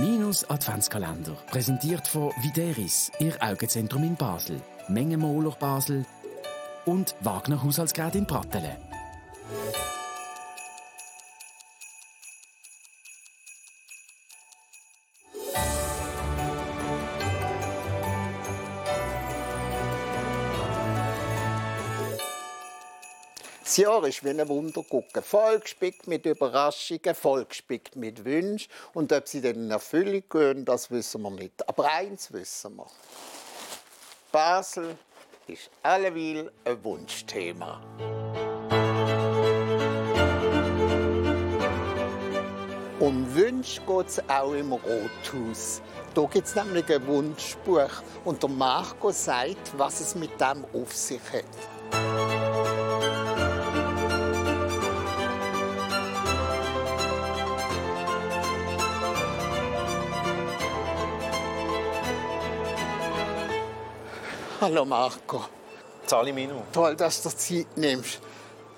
Minus Adventskalender. Präsentiert von Videris, Ihr Augenzentrum in Basel. Mengenmoler Basel und Wagner Haushaltsgerät in Pratteln. Das Jahr ist wie ein Wunder gucken. Vollgespickt mit Überraschungen, vollgespickt mit Wünschen. Und ob sie dann in Erfüllung gehen, das wissen wir nicht. Aber eins wissen wir. Basel ist alleweil ein Wunschthema. Um Wünsche geht es auch im Rothaus. Da gibt es nämlich ein Wunschbuch. Und der Marco sagt, was es mit dem auf sich hat. Hallo Marco. Salimino. Toll, dass du dir Zeit nimmst.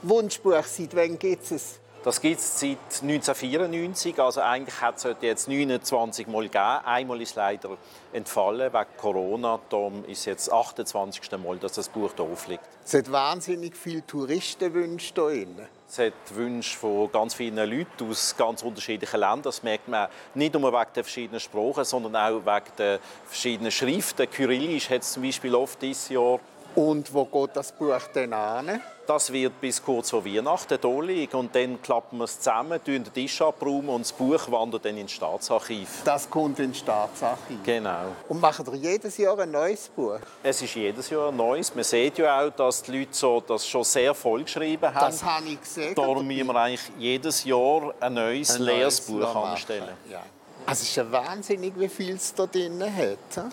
Wunschbuch, seit wann gibt es? Das gibt es seit 1994. Also eigentlich hat es jetzt 29 Mal gegeben. Einmal ist leider entfallen wegen Corona. Darum ist jetzt das 28. Mal, dass das Buch hier aufliegt. Es hat wahnsinnig viele Touristenwünsche hier drin. Es hat Wünsche von ganz vielen Leuten aus ganz unterschiedlichen Ländern. Das merkt man nicht nur wegen der verschiedenen Sprachen, sondern auch wegen der verschiedenen Schriften. Kyrillisch hat es zum Beispiel oft dieses Jahr. Und wo geht das Buch denn an? Das wird bis kurz vor Weihnachten hier liegen. Und dann klappen wir es zusammen, tun den Tisch abräumen und das Buch wandert dann ins Staatsarchiv. Das kommt ins Staatsarchiv. Genau. Und machen ihr jedes Jahr ein neues Buch? Es ist jedes Jahr ein neues. Man sieht ja auch, dass die Leute so das schon sehr vollgeschrieben haben. Das habe ich gesehen. Darum müssen wir eigentlich jedes Jahr ein neues Ein leeres neues Buch machen. anstellen. Ja. Also es ist ja wahnsinnig, wie viel es da drin hat.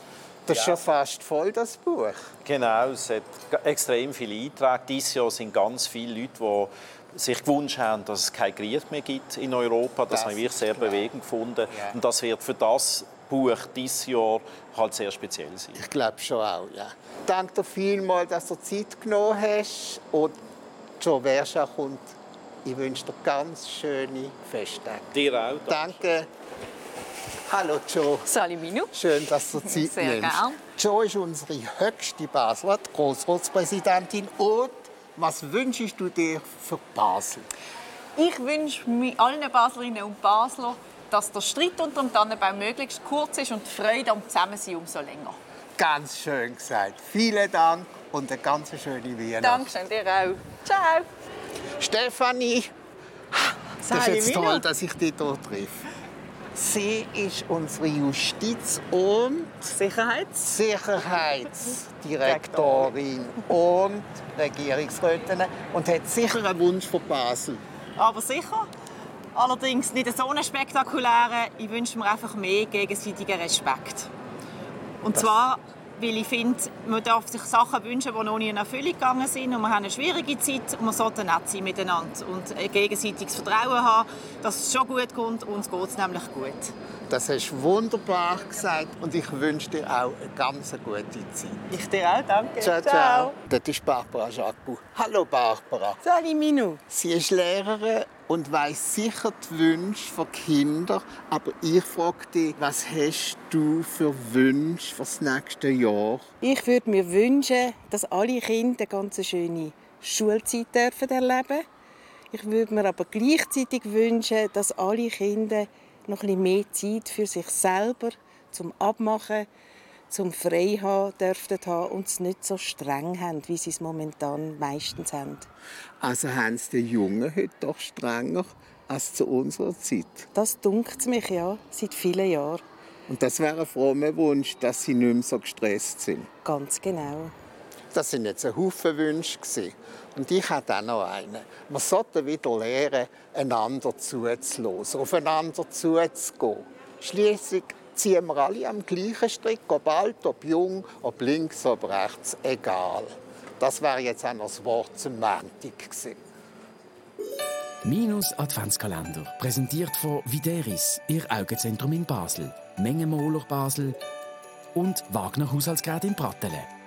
Das ist schon fast voll, das Buch. Genau, es hat extrem viele Einträge. Dieses Jahr sind ganz viele Leute, die sich gewünscht haben, dass es keinen Krieg mehr gibt in Europa. Das, Das habe ich sehr klar. bewegend gefunden. Ja. Und das wird für das Buch dieses Jahr halt sehr speziell sein. Ich glaube schon auch, ja. Danke dir vielmals, dass du Zeit genommen hast. Und Joe Verscha kommt. Ich wünsche dir ganz schöne Festtage. Dir auch. Danke. Hallo Joe. Salimino. Schön, dass du Zeit Sehr nimmst. gern. Joe ist unsere höchste Basler, Grossratspräsidentin. Und was wünschst du dir für Basel? Ich wünsche mir allen Baslerinnen und Basler, dass der Streit unter dem Tannenbaum möglichst kurz ist und die Freude am Zusammensein umso länger. Ganz schön gesagt. Vielen Dank und eine ganz schöne Weihnacht. Dankeschön, dir auch. Ciao. Stefanie, das ist jetzt toll, dass ich dich hier treffe. Sie ist unsere Justiz- und Sicherheits. Sicherheitsdirektorin und Regierungsrätin und hat sicher einen Wunsch für Basel. Aber sicher. Allerdings nicht so einen spektakulären. Ich wünsche mir einfach mehr gegenseitigen Respekt. Und zwar, weil ich finde, man darf sich Sachen wünschen, die noch nie in Erfüllung gegangen sind. Und wir haben eine schwierige Zeit und wir sollten nett sein miteinander. Und ein gegenseitiges Vertrauen haben, dass es schon gut kommt. Uns geht es nämlich gut. Das hast du wunderbar gesagt und ich wünsche dir auch eine ganz gute Zeit. Ich dir auch, danke. Ciao, ciao. Das ist Barbara Jacques. Hallo Barbara. Salimino. Sie ist Lehrerin und weiß sicher die Wünsche der Kinder. Aber ich frage dich, was hast du für Wünsche für das nächste Jahr? Ich würde mir wünschen, dass alle Kinder eine ganz schöne Schulzeit dürfen erleben Ich würde mir aber gleichzeitig wünschen, dass alle Kinder noch ein bisschen mehr Zeit für sich selber zum Abmachen, zum frei haben dürften haben und es nicht so streng haben, wie sie es momentan meistens haben. Also haben sie die Jungen heute doch strenger als zu unserer Zeit. Das dunkt mich ja seit vielen Jahren. Und das wäre ein frommer Wunsch, dass sie nicht mehr so gestresst sind. Ganz genau. Das sind jetzt ein Haufen Wünsche. Und ich habe auch noch einen. Wir sollten wieder lernen, einander zuzulassen, aufeinander zuzugehen. Schließlich ziehen wir alle am gleichen Strick, ob alt, ob jung, ob links, ob rechts, egal. Das wäre jetzt auch noch das Wort zum Montag gewesen. Minus Adventskalender. Präsentiert von Videris, Ihr Augenzentrum in Basel. Mengenmoler Basel und Wagner Haushaltsgerät in Pratteln.